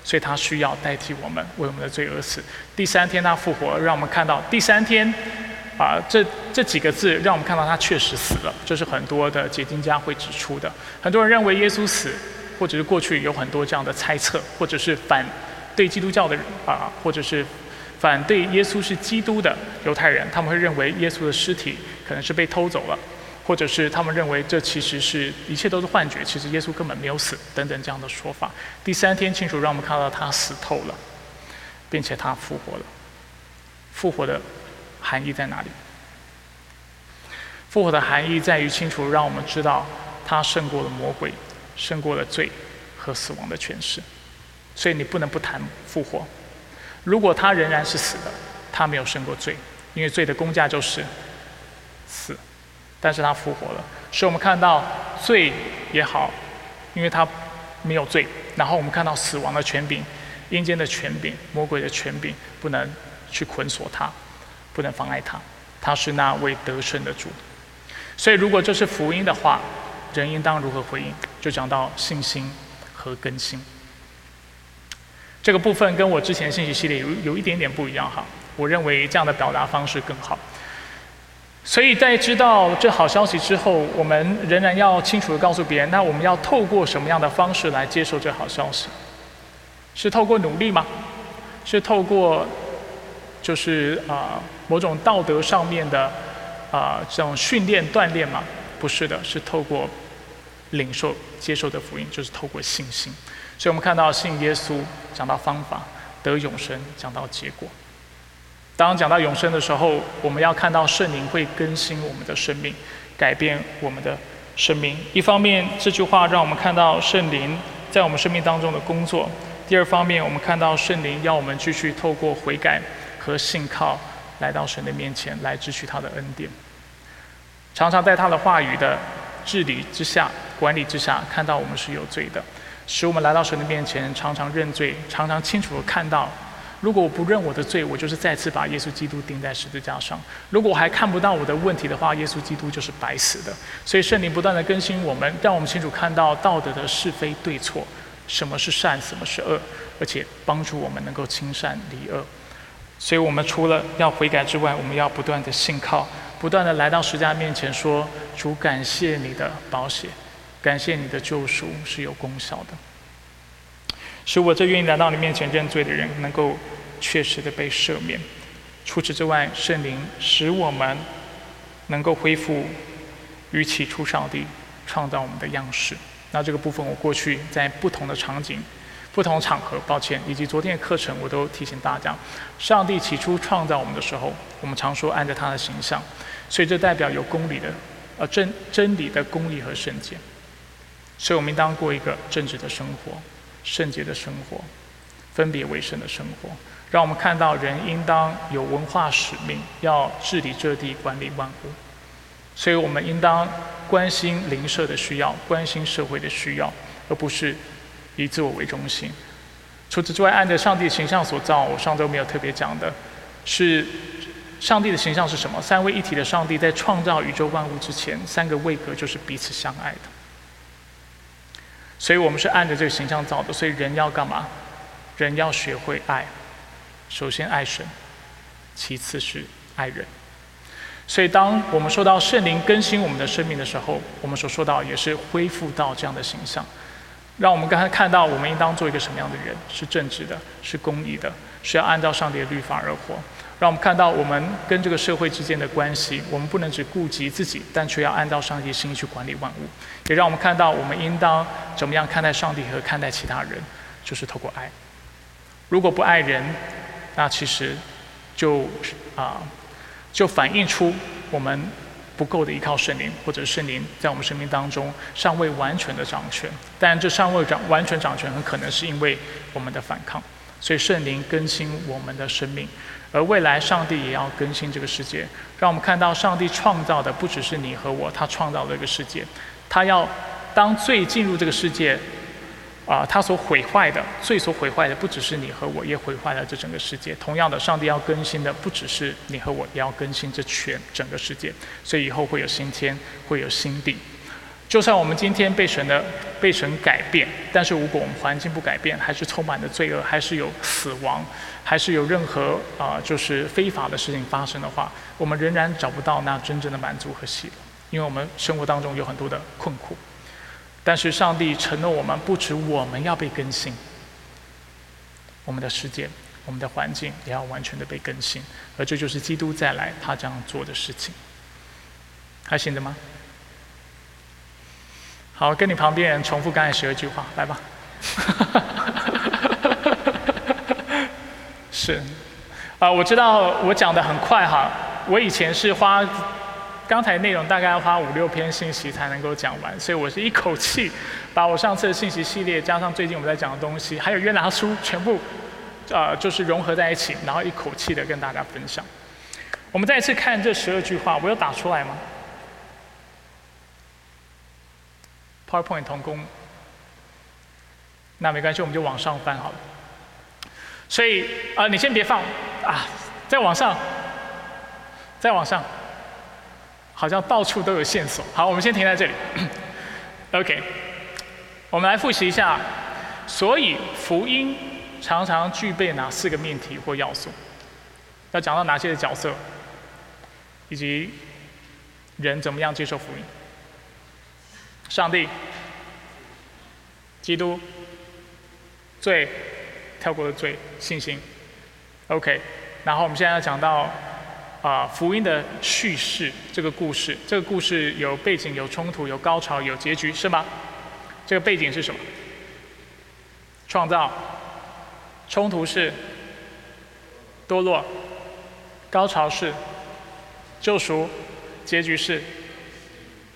所以他需要代替我们为我们的罪而死。第三天他复活，让我们看到第三天，啊，这这几个字让我们看到他确实死了。这是很多的解经家会指出的。很多人认为耶稣死，或者是过去有很多这样的猜测，或者是反对基督教的人啊，或者是反对耶稣是基督的犹太人，他们会认为耶稣的尸体可能是被偷走了，或者是他们认为这其实是一切都是幻觉，其实耶稣根本没有死等等这样的说法。第三天清楚让我们看到他死透了，并且他复活了。复活的含义在哪里？复活的含义在于清楚让我们知道他胜过了魔鬼，胜过了罪和死亡的权势。所以你不能不谈复活。如果他仍然是死的，他没有胜过罪，因为罪的公价就是死。但是他复活了，所以我们看到罪也好，因为他没有罪。然后我们看到死亡的权柄、阴间的权柄、魔鬼的权柄，不能去捆锁他，不能妨碍他。他是那位得胜的主。所以，如果这是福音的话，人应当如何回应？就讲到信心和更新。这个部分跟我之前信息系列有有一点点不一样哈，我认为这样的表达方式更好。所以在知道这好消息之后，我们仍然要清楚的告诉别人，那我们要透过什么样的方式来接受这好消息？是透过努力吗？是透过就是啊某种道德上面的啊这种训练锻炼吗？不是的，是透过领受接受的福音，就是透过信心。所以我们看到信耶稣讲到方法得永生，讲到结果。当讲到永生的时候，我们要看到圣灵会更新我们的生命，改变我们的生命。一方面，这句话让我们看到圣灵在我们生命当中的工作；第二方面，我们看到圣灵要我们继续透过悔改和信靠来到神的面前，来支取他的恩典。常常在他的话语的治理之下、管理之下，看到我们是有罪的。使我们来到神的面前，常常认罪，常常清楚地看到，如果我不认我的罪，我就是再次把耶稣基督钉在十字架上。如果我还看不到我的问题的话，耶稣基督就是白死的。所以圣灵不断的更新我们，让我们清楚看到道德的是非对错，什么是善，什么是恶，而且帮助我们能够亲善离恶。所以我们除了要悔改之外，我们要不断的信靠，不断的来到十字架面前说：主，感谢你的保险。感谢你的救赎是有功效的，使我这愿意来到你面前认罪的人能够确实的被赦免。除此之外，圣灵使我们能够恢复与起初上帝创造我们的样式。那这个部分我过去在不同的场景、不同场合，抱歉，以及昨天的课程，我都提醒大家：上帝起初创造我们的时候，我们常说按照他的形象，所以这代表有公理的，呃真真理的公义和圣洁。所以我们应当过一个正直的生活、圣洁的生活、分别为圣的生活。让我们看到人应当有文化使命，要治理这地、管理万物。所以我们应当关心邻舍的需要，关心社会的需要，而不是以自我为中心。除此之外，按照上帝形象所造，我上周没有特别讲的，是上帝的形象是什么？三位一体的上帝在创造宇宙万物之前，三个位格就是彼此相爱的。所以我们是按着这个形象造的，所以人要干嘛？人要学会爱，首先爱神，其次是爱人。所以当我们说到圣灵更新我们的生命的时候，我们所说到也是恢复到这样的形象，让我们刚才看到我们应当做一个什么样的人？是正直的，是公义的，是要按照上帝的律法而活。让我们看到我们跟这个社会之间的关系，我们不能只顾及自己，但却要按照上帝心意去管理万物。也让我们看到我们应当怎么样看待上帝和看待其他人，就是透过爱。如果不爱人，那其实就啊，就反映出我们不够的依靠圣灵，或者圣灵在我们生命当中尚未完全的掌权。但这尚未掌完全掌权，很可能是因为我们的反抗。所以圣灵更新我们的生命。而未来，上帝也要更新这个世界，让我们看到上帝创造的不只是你和我，他创造了一个世界。他要当罪进入这个世界，啊，他所毁坏的罪所毁坏的不只是你和我，也毁坏了这整个世界。同样的，上帝要更新的不只是你和我，也要更新这全整个世界。所以以后会有新天，会有新地。就算我们今天被神的被神改变，但是如果我们环境不改变，还是充满着罪恶，还是有死亡，还是有任何啊就是非法的事情发生的话，我们仍然找不到那真正的满足和喜乐，因为我们生活当中有很多的困苦。但是上帝承诺我们，不止我们要被更新，我们的世界、我们的环境也要完全的被更新，而这就是基督再来他这样做的事情。还信着吗？好，跟你旁边重复刚才十二句话，来吧。是，啊，我知道我讲的很快哈。我以前是花刚才内容大概要花五六篇信息才能够讲完，所以我是一口气把我上次的信息系列加上最近我们在讲的东西，还有约拿书全部，呃，就是融合在一起，然后一口气的跟大家分享。我们再一次看这十二句话，我有打出来吗？PowerPoint 同工，那没关系，我们就往上翻好了。所以啊，你先别放啊，再往上，再往上，好像到处都有线索。好，我们先停在这里。OK，我们来复习一下。所以福音常常具备哪四个命题或要素？要讲到哪些的角色？以及人怎么样接受福音？上帝、基督、罪、跳过的罪、信心。OK，然后我们现在要讲到啊福音的叙事这个故事，这个故事有背景、有冲突、有高潮、有结局，是吗？这个背景是什么？创造，冲突是堕落，高潮是。救赎，结局是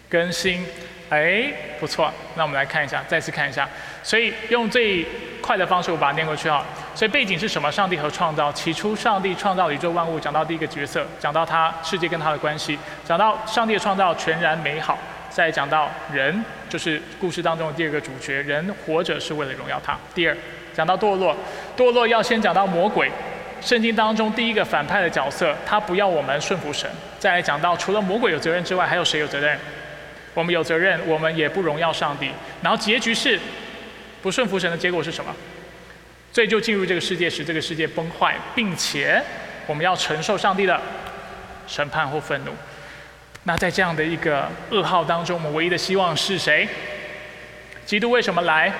更新，哎，不错。那我们来看一下，再次看一下。所以用最快的方式，我把它念过去啊。所以背景是什么？上帝和创造。起初，上帝创造宇宙万物，讲到第一个角色，讲到他世界跟他的关系，讲到上帝的创造全然美好。再讲到人，就是故事当中的第二个主角，人活着是为了荣耀他。第二，讲到堕落，堕落要先讲到魔鬼。圣经当中第一个反派的角色，他不要我们顺服神。再来讲到，除了魔鬼有责任之外，还有谁有责任？我们有责任，我们也不荣耀上帝。然后结局是，不顺服神的结果是什么？罪就进入这个世界，使这个世界崩坏，并且我们要承受上帝的审判或愤怒。那在这样的一个噩耗当中，我们唯一的希望是谁？基督为什么来？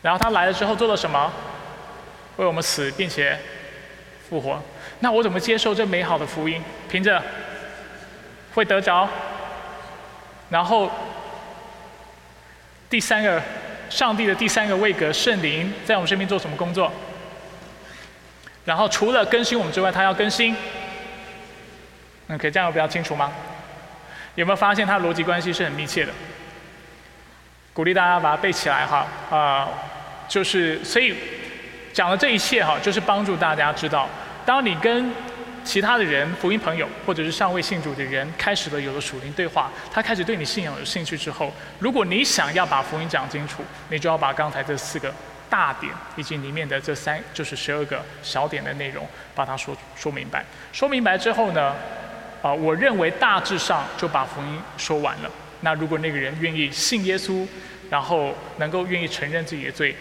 然后他来了之后做了什么？为我们死，并且复活，那我怎么接受这美好的福音？凭着会得着。然后第三个，上帝的第三个位格圣灵在我们身边做什么工作？然后除了更新我们之外，他要更新。那可以这样比较清楚吗？有没有发现它逻辑关系是很密切的？鼓励大家把它背起来哈啊，就是所以。讲的这一切哈，就是帮助大家知道，当你跟其他的人、福音朋友或者是尚未信主的人开始了有了属灵对话，他开始对你信仰有兴趣之后，如果你想要把福音讲清楚，你就要把刚才这四个大点以及里面的这三就是十二个小点的内容，把它说说明白。说明白之后呢，啊，我认为大致上就把福音说完了。那如果那个人愿意信耶稣，然后能够愿意承认自己的罪。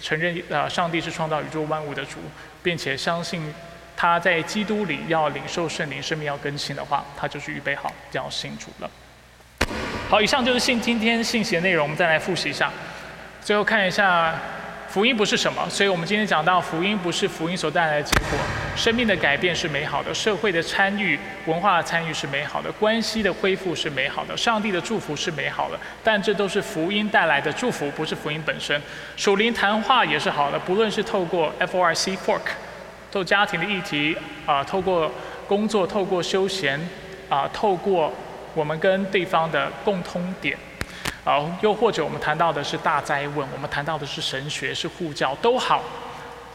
承认啊，上帝是创造宇宙万物的主，并且相信他在基督里要领受圣灵，生命要更新的话，他就是预备好要信主了。好，以上就是信今天信息的内容，我们再来复习一下。最后看一下。福音不是什么，所以我们今天讲到福音不是福音所带来的结果。生命的改变是美好的，社会的参与、文化的参与是美好的，关系的恢复是美好的，上帝的祝福是美好的。但这都是福音带来的祝福，不是福音本身。属灵谈话也是好的，不论是透过 F O R C Fork，透家庭的议题啊，透过工作，透过休闲啊，透过我们跟对方的共通点。好，又或者我们谈到的是大灾问，我们谈到的是神学，是护教，都好。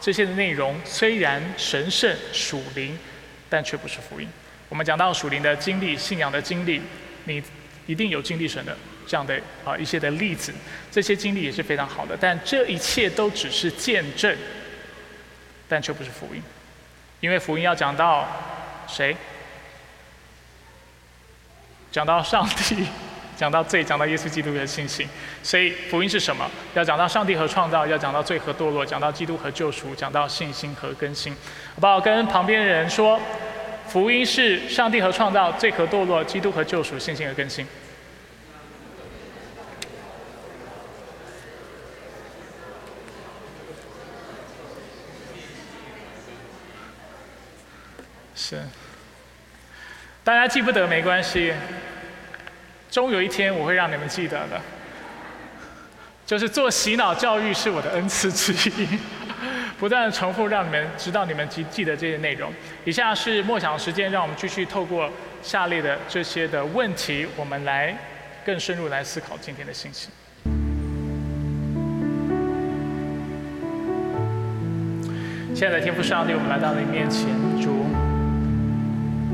这些的内容虽然神圣属灵，但却不是福音。我们讲到属灵的经历、信仰的经历，你一定有经历神的这样的啊一些的例子，这些经历也是非常好的。但这一切都只是见证，但却不是福音，因为福音要讲到谁？讲到上帝。讲到罪，讲到耶稣基督的信心，所以福音是什么？要讲到上帝和创造，要讲到罪和堕落，讲到基督和救赎，讲到信心和更新。好不好？跟旁边的人说，福音是上帝和创造，罪和堕落，基督和救赎，信心和更新。是，大家记不得没关系。终有一天我会让你们记得的。就是做洗脑教育是我的恩赐之一，不断的重复让你们知道你们记记得这些内容。以下是默想时间，让我们继续透过下列的这些的问题，我们来更深入来思考今天的信息。亲爱的天父上帝，我们来到你面前，主，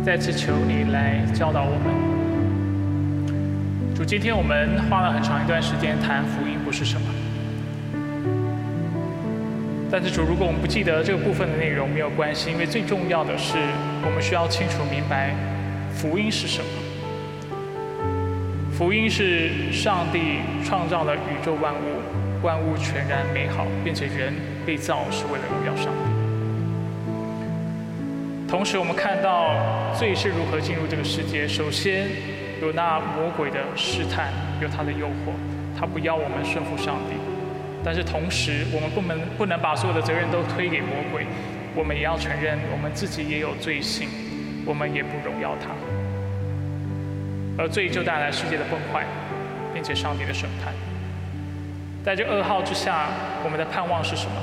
再次求你来教导我们。主，今天我们花了很长一段时间谈福音不是什么，但是主，如果我们不记得这个部分的内容没有关系，因为最重要的是我们需要清楚明白福音是什么。福音是上帝创造了宇宙万物，万物全然美好，并且人被造是为了荣耀上帝。同时，我们看到罪是如何进入这个世界。首先。有那魔鬼的试探，有他的诱惑，他不要我们顺服上帝。但是同时，我们不能不能把所有的责任都推给魔鬼，我们也要承认我们自己也有罪性，我们也不荣耀他。而罪就带来世界的崩坏，并且上帝的审判。在这噩耗之下，我们的盼望是什么？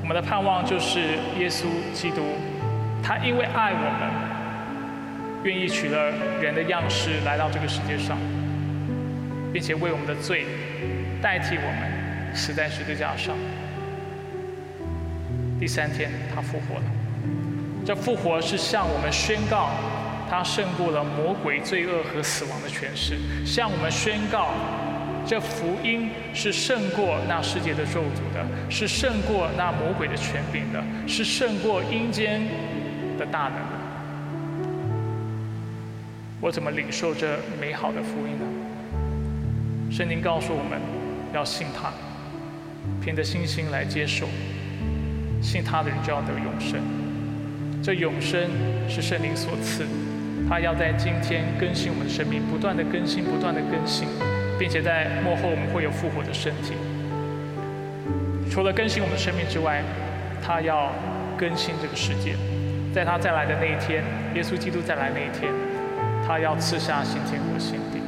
我们的盼望就是耶稣基督，他因为爱我们。愿意取了人的样式来到这个世界上，并且为我们的罪代替我们死在十字架上。第三天他复活了，这复活是向我们宣告他胜过了魔鬼、罪恶和死亡的权势，向我们宣告这福音是胜过那世界的咒诅的，是胜过那魔鬼的权柄的，是胜过阴间大能。我怎么领受这美好的福音呢？圣经告诉我们，要信他，凭着信心来接受，信他的人就要得永生。这永生是圣灵所赐，他要在今天更新我们的生命，不断的更新，不断的更新，并且在幕后我们会有复活的身体。除了更新我们的生命之外，他要更新这个世界，在他再来的那一天，耶稣基督再来那一天。他要赐下新天和新地，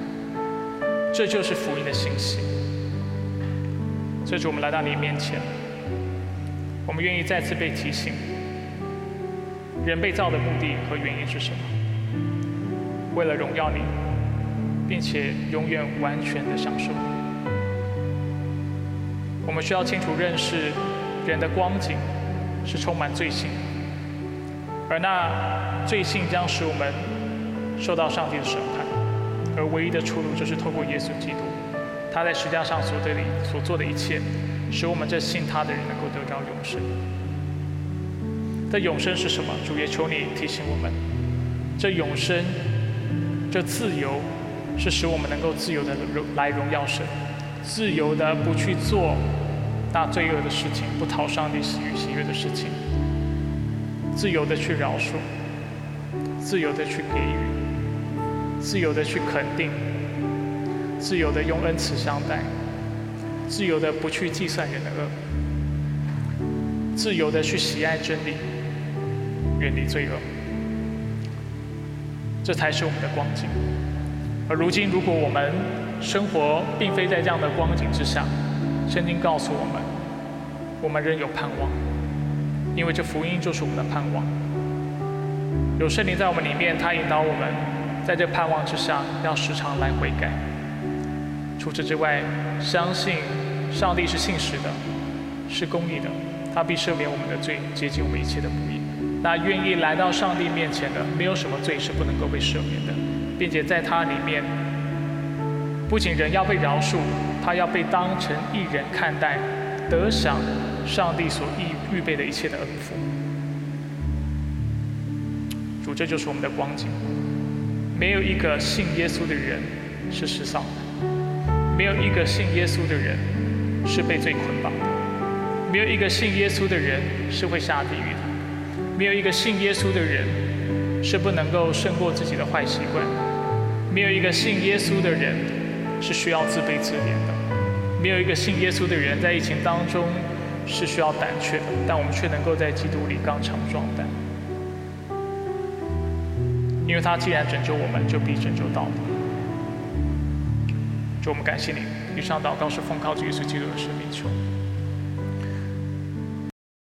这就是福音的信息。这是我们来到你面前，我们愿意再次被提醒：人被造的目的和原因是什么？为了荣耀你，并且永远完全的享受。我们需要清楚认识，人的光景是充满罪性，而那罪性将使我们。受到上帝的审判，而唯一的出路就是透过耶稣基督，他在十字架上所对的所做的一切，使我们这信他的人能够得着永生。这永生是什么？主也求你提醒我们，这永生，这自由，是使我们能够自由的来荣耀神，自由的不去做那罪恶的事情，不讨上帝喜悦喜悦的事情，自由的去饶恕，自由的去给予。自由的去肯定，自由的用恩慈相待，自由的不去计算人的恶，自由的去喜爱真理，远离罪恶，这才是我们的光景。而如今，如果我们生活并非在这样的光景之下，圣经告诉我们，我们仍有盼望，因为这福音就是我们的盼望。有圣灵在我们里面，他引导我们。在这盼望之下，要时常来悔改。除此之外，相信上帝是信实的，是公义的，他必赦免我们的罪，洁净我们一切的不义。那愿意来到上帝面前的，没有什么罪是不能够被赦免的，并且在他里面，不仅人要被饶恕，他要被当成一人看待，得享上帝所预预备的一切的恩福。主，这就是我们的光景。没有一个信耶稣的人是失丧的，没有一个信耶稣的人是被罪捆绑的，没有一个信耶稣的人是会下地狱的，没有一个信耶稣的人是不能够胜过自己的坏习惯，没有一个信耶稣的人是需要自卑自怜的，没有一个信耶稣的人在疫情当中是需要胆怯的，但我们却能够在基督里刚强壮胆。因为他既然拯救我们，就必拯救到底。主，我们感谢你。以上祷告是奉靠主耶稣基督的圣名求。